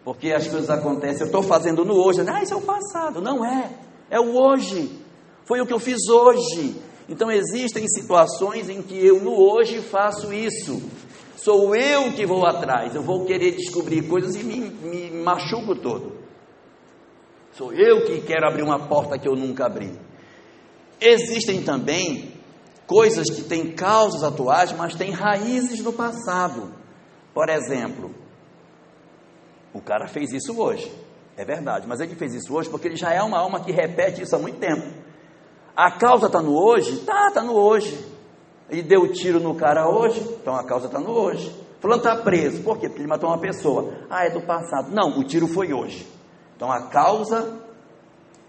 A: Porque as coisas acontecem, eu estou fazendo no hoje, ah, isso é o passado. Não é, é o hoje. Foi o que eu fiz hoje. Então existem situações em que eu no hoje faço isso. Sou eu que vou atrás, eu vou querer descobrir coisas e me, me machuco todo. Sou eu que quero abrir uma porta que eu nunca abri. Existem também coisas que têm causas atuais, mas têm raízes no passado. Por exemplo, o cara fez isso hoje. É verdade, mas ele fez isso hoje porque ele já é uma alma que repete isso há muito tempo. A causa está no hoje? Tá, está no hoje. Ele deu tiro no cara hoje, então a causa está no hoje. Fulano está preso, por quê? Porque ele matou uma pessoa. Ah, é do passado. Não, o tiro foi hoje. Então a causa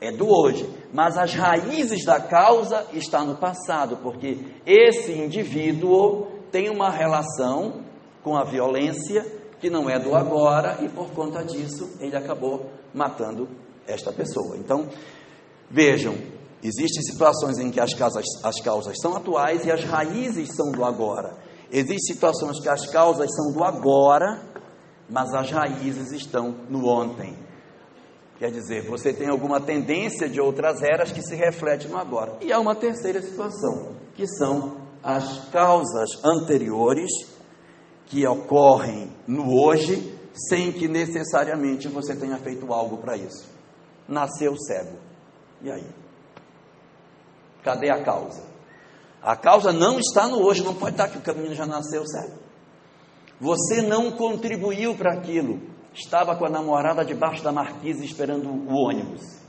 A: é do hoje, mas as raízes da causa está no passado, porque esse indivíduo tem uma relação com a violência que não é do agora e por conta disso ele acabou matando esta pessoa. Então, vejam, existem situações em que as causas, as causas são atuais e as raízes são do agora. Existem situações que as causas são do agora, mas as raízes estão no ontem. Quer dizer, você tem alguma tendência de outras eras que se reflete no agora. E há uma terceira situação, que são as causas anteriores que ocorrem no hoje, sem que necessariamente você tenha feito algo para isso. Nasceu cego. E aí? Cadê a causa? A causa não está no hoje, não pode estar que o caminho já nasceu, certo? Você não contribuiu para aquilo. Estava com a namorada debaixo da marquise esperando o ônibus.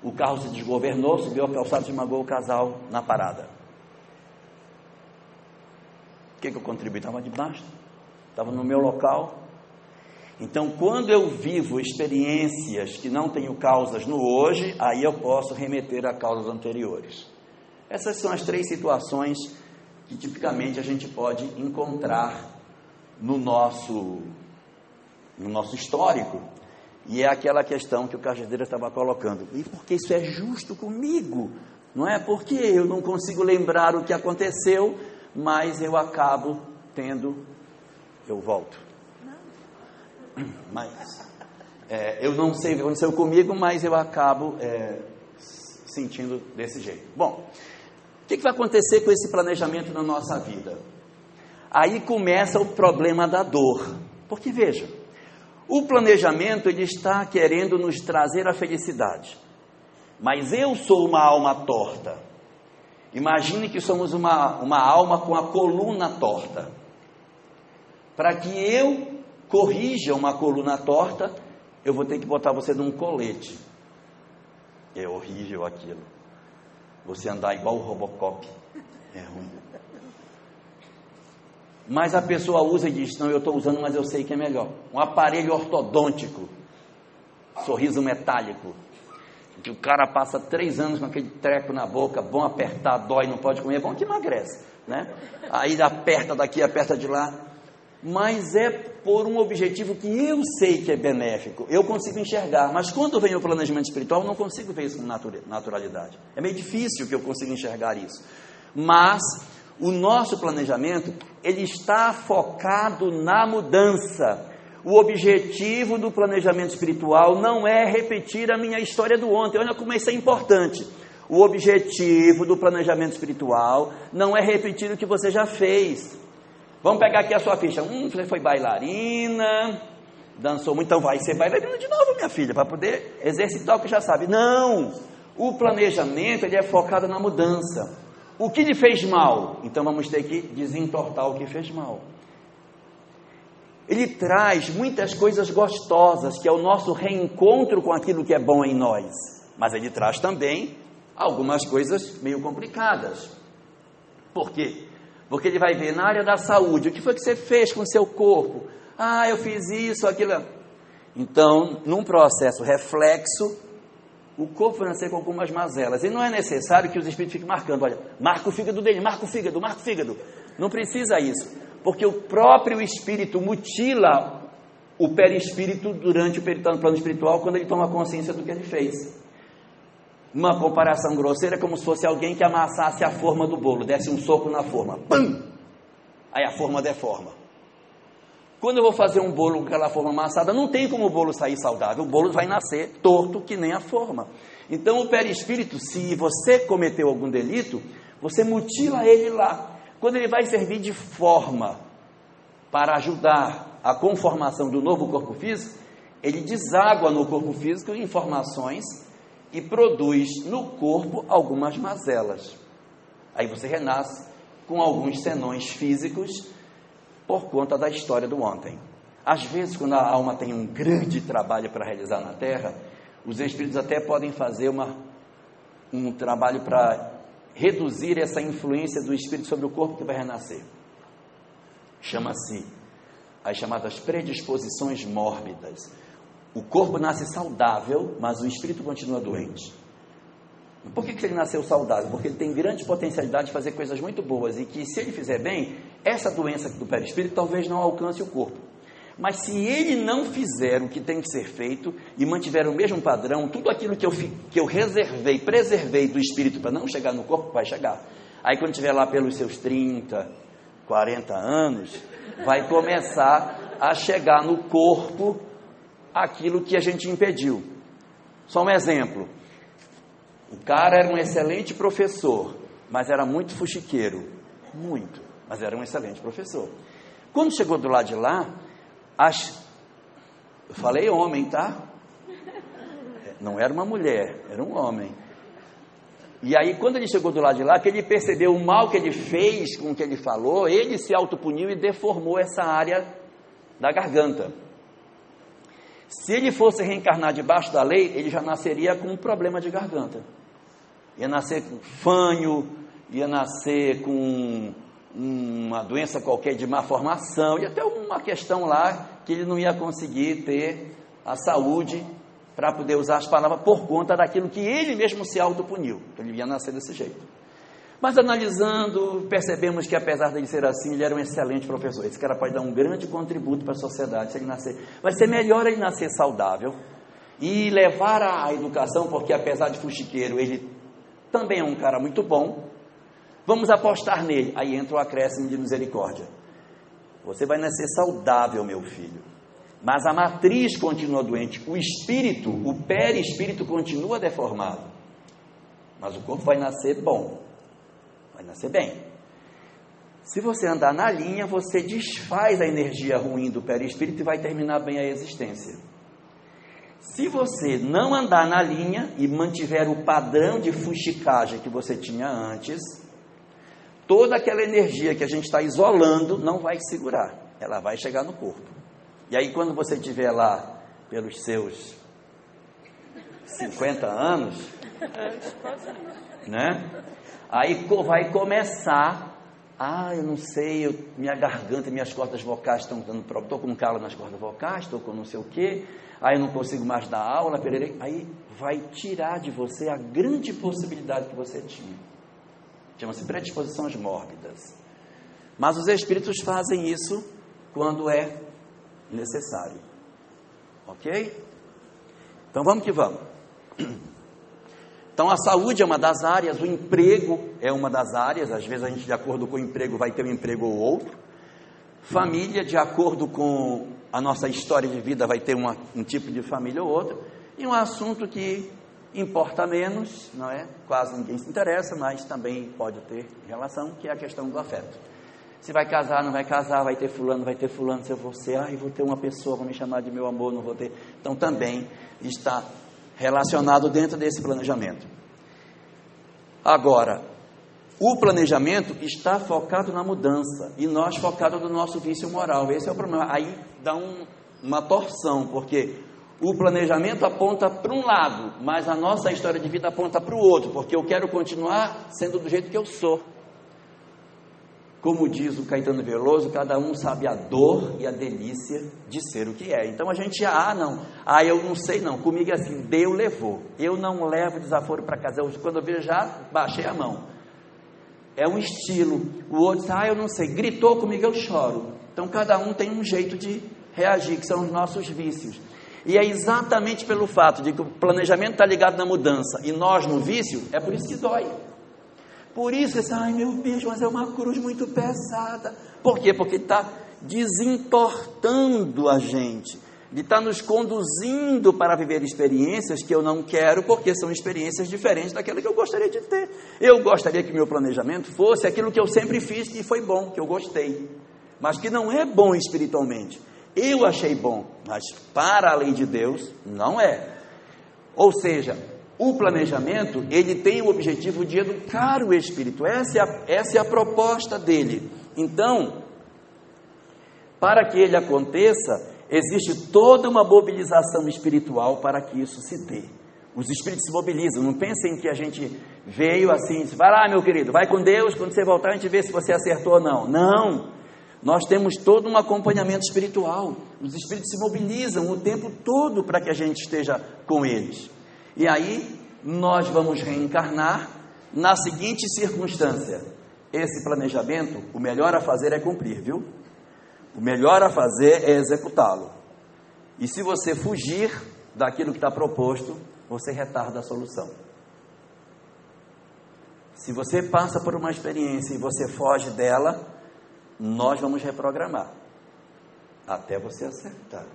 A: O carro se desgovernou, subiu a calçada e esmagou o casal na parada. O que, que eu contribuí? Estava debaixo, estava no meu local. Então, quando eu vivo experiências que não tenho causas no hoje, aí eu posso remeter a causas anteriores. Essas são as três situações que tipicamente a gente pode encontrar no nosso, no nosso histórico. E é aquela questão que o Cajadeira estava colocando. E porque isso é justo comigo? Não é porque eu não consigo lembrar o que aconteceu, mas eu acabo tendo, eu volto. Mas é, eu não sei o que aconteceu comigo, mas eu acabo é, sentindo desse jeito. Bom, o que, que vai acontecer com esse planejamento na nossa vida? Aí começa o problema da dor. Porque veja, o planejamento ele está querendo nos trazer a felicidade. Mas eu sou uma alma torta. Imagine que somos uma, uma alma com a coluna torta. Para que eu corrija uma coluna torta, eu vou ter que botar você num colete. É horrível aquilo. Você andar igual o Robocop é ruim. Mas a pessoa usa e diz: Não, eu estou usando, mas eu sei que é melhor. Um aparelho ortodôntico, sorriso metálico, que o cara passa três anos com aquele treco na boca, bom apertar, dói, não pode comer, é bom que emagrece, né? Aí aperta daqui, aperta de lá mas é por um objetivo que eu sei que é benéfico, eu consigo enxergar, mas quando vem o planejamento espiritual, eu não consigo ver isso com naturalidade. É meio difícil que eu consiga enxergar isso. Mas o nosso planejamento, ele está focado na mudança. O objetivo do planejamento espiritual não é repetir a minha história do ontem. Olha como isso é importante. O objetivo do planejamento espiritual não é repetir o que você já fez. Vamos pegar aqui a sua ficha. Hum, você foi bailarina, dançou muito, então vai ser bailarina de novo, minha filha, para poder exercitar o que já sabe. Não! O planejamento ele é focado na mudança. O que lhe fez mal? Então vamos ter que desentortar o que fez mal. Ele traz muitas coisas gostosas, que é o nosso reencontro com aquilo que é bom em nós. Mas ele traz também algumas coisas meio complicadas. Por quê? Porque ele vai ver na área da saúde, o que foi que você fez com o seu corpo? Ah, eu fiz isso, aquilo. Então, num processo reflexo, o corpo vai nascer com algumas mazelas. E não é necessário que os espíritos fiquem marcando, olha, marca o fígado dele, marca o fígado, marca o fígado. Não precisa isso. Porque o próprio espírito mutila o perispírito durante o peritano plano espiritual quando ele toma consciência do que ele fez. Uma comparação grosseira como se fosse alguém que amassasse a forma do bolo, desse um soco na forma, pam! Aí a forma deforma. Quando eu vou fazer um bolo com aquela forma amassada, não tem como o bolo sair saudável, o bolo vai nascer torto que nem a forma. Então o perispírito, se você cometeu algum delito, você mutila ele lá. Quando ele vai servir de forma para ajudar a conformação do novo corpo físico, ele deságua no corpo físico informações e produz no corpo algumas mazelas. Aí você renasce com alguns senões físicos por conta da história do ontem. Às vezes, quando a alma tem um grande trabalho para realizar na Terra, os espíritos até podem fazer uma, um trabalho para reduzir essa influência do espírito sobre o corpo que vai renascer. Chama-se as chamadas predisposições mórbidas. O corpo nasce saudável, mas o espírito continua doente. Por que, que ele nasceu saudável? Porque ele tem grande potencialidade de fazer coisas muito boas e que, se ele fizer bem, essa doença do perispírito talvez não alcance o corpo. Mas se ele não fizer o que tem que ser feito e mantiver o mesmo padrão, tudo aquilo que eu, que eu reservei, preservei do espírito para não chegar no corpo, vai chegar. Aí quando estiver lá pelos seus 30, 40 anos, vai começar a chegar no corpo aquilo que a gente impediu. Só um exemplo. O cara era um excelente professor, mas era muito fuxiqueiro. Muito. Mas era um excelente professor. Quando chegou do lado de lá, as... eu falei homem, tá? É, Não era uma mulher, era um homem. E aí, quando ele chegou do lado de lá, que ele percebeu o mal que ele fez com o que ele falou, ele se autopuniu e deformou essa área da garganta. Se ele fosse reencarnar debaixo da lei, ele já nasceria com um problema de garganta. Ia nascer com fanho, ia nascer com uma doença qualquer de má formação, e até uma questão lá que ele não ia conseguir ter a saúde para poder usar as palavras por conta daquilo que ele mesmo se autopuniu. Ele ia nascer desse jeito. Mas analisando, percebemos que apesar de ele ser assim, ele era um excelente professor. Esse cara pode dar um grande contributo para a sociedade se ele nascer. Vai ser melhor ele nascer saudável e levar a educação, porque apesar de fuxiqueiro, ele também é um cara muito bom. Vamos apostar nele. Aí entra o acréscimo de misericórdia. Você vai nascer saudável, meu filho. Mas a matriz continua doente. O espírito, o perispírito continua deformado. Mas o corpo vai nascer bom vai nascer bem. Se você andar na linha, você desfaz a energia ruim do perispírito e vai terminar bem a existência. Se você não andar na linha e mantiver o padrão de fuxicagem que você tinha antes, toda aquela energia que a gente está isolando não vai segurar, ela vai chegar no corpo. E aí, quando você estiver lá pelos seus 50 anos, né? Aí vai começar. Ah, eu não sei, eu, minha garganta, minhas cordas vocais estão dando problema. Estou com calo nas cordas vocais, estou com não sei o quê. Aí eu não consigo mais dar aula. Aí vai tirar de você a grande possibilidade que você tinha. Chama-se predisposições mórbidas. Mas os espíritos fazem isso quando é necessário. Ok? Então vamos que vamos. Então a saúde é uma das áreas, o emprego é uma das áreas, às vezes a gente, de acordo com o emprego, vai ter um emprego ou outro. Família, de acordo com a nossa história de vida, vai ter uma, um tipo de família ou outro. E um assunto que importa menos, não é? Quase ninguém se interessa, mas também pode ter relação, que é a questão do afeto. Se vai casar, não vai casar, vai ter fulano, vai ter fulano, se eu vou ser, ai, vou ter uma pessoa, vou me chamar de meu amor, não vou ter. Então também está relacionado dentro desse planejamento. Agora, o planejamento está focado na mudança e nós focado no nosso vício moral. Esse é o problema. Aí dá um, uma torção, porque o planejamento aponta para um lado, mas a nossa história de vida aponta para o outro, porque eu quero continuar sendo do jeito que eu sou. Como diz o Caetano Veloso, cada um sabe a dor e a delícia de ser o que é. Então a gente, ah, não, ah, eu não sei não, comigo é assim, Deus levou. Eu não levo desaforo para casa. Eu, quando eu vejo, já baixei a mão. É um estilo. O outro diz, ah, eu não sei, gritou comigo, eu choro. Então cada um tem um jeito de reagir, que são os nossos vícios. E é exatamente pelo fato de que o planejamento está ligado na mudança e nós no vício, é por isso que dói. Por isso, esse, ai meu Deus, mas é uma cruz muito pesada. Por quê? Porque está desimportando a gente. Ele está nos conduzindo para viver experiências que eu não quero, porque são experiências diferentes daquela que eu gostaria de ter. Eu gostaria que meu planejamento fosse aquilo que eu sempre fiz e foi bom, que eu gostei, mas que não é bom espiritualmente. Eu achei bom, mas para a lei de Deus não é. Ou seja, o planejamento, ele tem o objetivo de educar o espírito. Essa é a, essa é a proposta dele. Então, para que ele aconteça, existe toda uma mobilização espiritual para que isso se dê. Os espíritos se mobilizam. Não pensem que a gente veio assim, vai lá, meu querido, vai com Deus, quando você voltar a gente vê se você acertou ou não. Não. Nós temos todo um acompanhamento espiritual. Os espíritos se mobilizam o tempo todo para que a gente esteja com eles. E aí nós vamos reencarnar na seguinte circunstância: esse planejamento, o melhor a fazer é cumprir, viu? O melhor a fazer é executá-lo. E se você fugir daquilo que está proposto, você retarda a solução. Se você passa por uma experiência e você foge dela, nós vamos reprogramar até você acertar.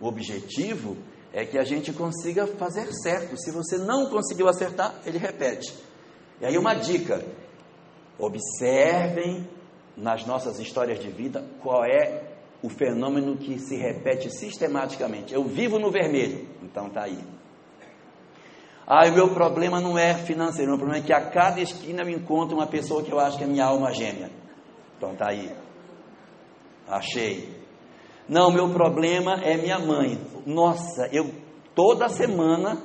A: O objetivo é que a gente consiga fazer certo. Se você não conseguiu acertar, ele repete. E aí uma dica: observem nas nossas histórias de vida qual é o fenômeno que se repete sistematicamente. Eu vivo no vermelho, então tá aí. Ah, o meu problema não é financeiro, o meu problema é que a cada esquina eu encontro uma pessoa que eu acho que é minha alma gêmea. Então tá aí. Achei. Não, meu problema é minha mãe. Nossa, eu toda semana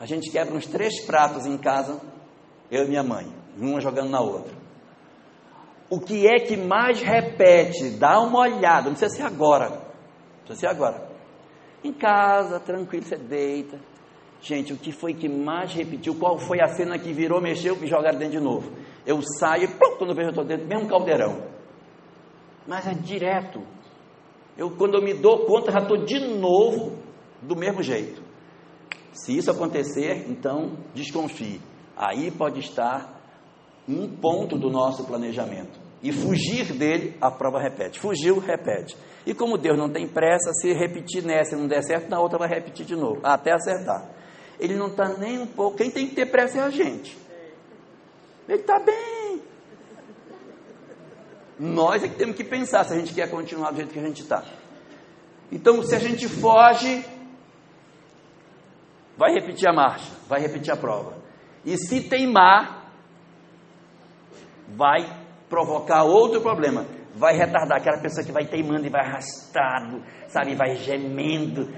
A: a gente quebra uns três pratos em casa, eu e minha mãe, uma jogando na outra. O que é que mais repete? Dá uma olhada, não precisa ser agora. Não precisa ser agora. Em casa, tranquilo, você deita. Gente, o que foi que mais repetiu? Qual foi a cena que virou, mexeu e jogaram dentro de novo? Eu saio quando eu vejo eu estou dentro, mesmo caldeirão. Mas é direto. Eu, quando eu me dou conta, já estou de novo do mesmo jeito. Se isso acontecer, então desconfie. Aí pode estar um ponto do nosso planejamento. E fugir dele, a prova repete. Fugiu, repete. E como Deus não tem pressa, se repetir nessa e não der certo, na outra vai repetir de novo, até acertar. Ele não está nem um pouco. Quem tem que ter pressa é a gente. Ele está bem. Nós é que temos que pensar se a gente quer continuar do jeito que a gente está. Então, se a gente foge, vai repetir a marcha, vai repetir a prova. E se teimar, vai provocar outro problema. Vai retardar aquela pessoa que vai teimando e vai arrastado, sabe, vai gemendo.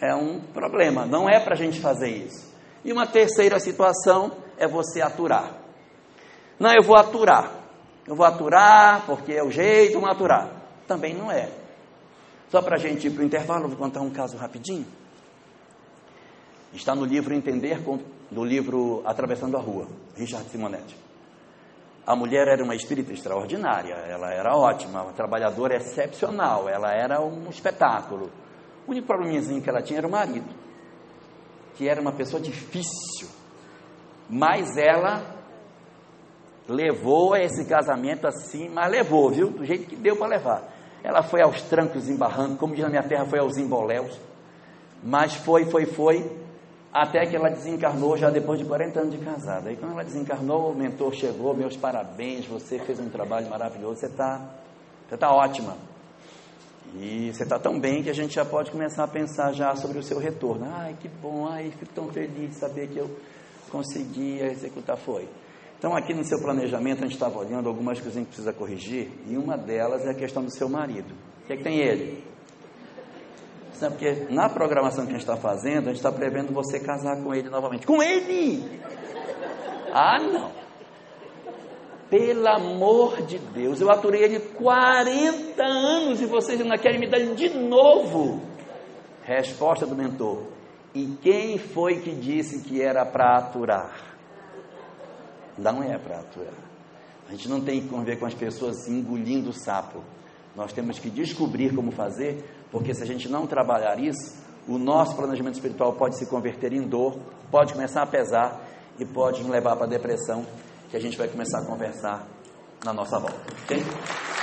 A: É um problema, não é para a gente fazer isso. E uma terceira situação é você aturar. Não, eu vou aturar. Eu vou aturar porque é o jeito, vamos aturar. Também não é. Só para a gente ir para o intervalo, vou contar um caso rapidinho. Está no livro Entender, do livro Atravessando a Rua, Richard Simonetti. A mulher era uma espírita extraordinária, ela era ótima, uma trabalhadora excepcional, ela era um espetáculo. O único probleminha que ela tinha era o marido, que era uma pessoa difícil. Mas ela levou esse casamento assim, mas levou, viu? Do jeito que deu para levar. Ela foi aos trancos e barrancos, como diz na minha terra, foi aos emboléus. Mas foi, foi, foi, até que ela desencarnou já depois de 40 anos de casada. Aí quando ela desencarnou, o mentor chegou, meus parabéns, você fez um trabalho maravilhoso, você está você tá ótima. E você está tão bem que a gente já pode começar a pensar já sobre o seu retorno. Ai, que bom, ai, fico tão feliz de saber que eu consegui executar. Foi. Então, aqui no seu planejamento, a gente estava olhando algumas coisas que precisa corrigir, e uma delas é a questão do seu marido. O que é que tem ele? Porque na programação que a gente está fazendo, a gente está prevendo você casar com ele novamente. Com ele! Ah, não! Pelo amor de Deus, eu aturei ele 40 anos e vocês ainda querem me dar ele de novo. Resposta do mentor: E quem foi que disse que era para aturar? Não é para aturar. A gente não tem que conviver com as pessoas engolindo o sapo. Nós temos que descobrir como fazer, porque se a gente não trabalhar isso, o nosso planejamento espiritual pode se converter em dor, pode começar a pesar e pode nos levar para a depressão, que a gente vai começar a conversar na nossa volta. Okay?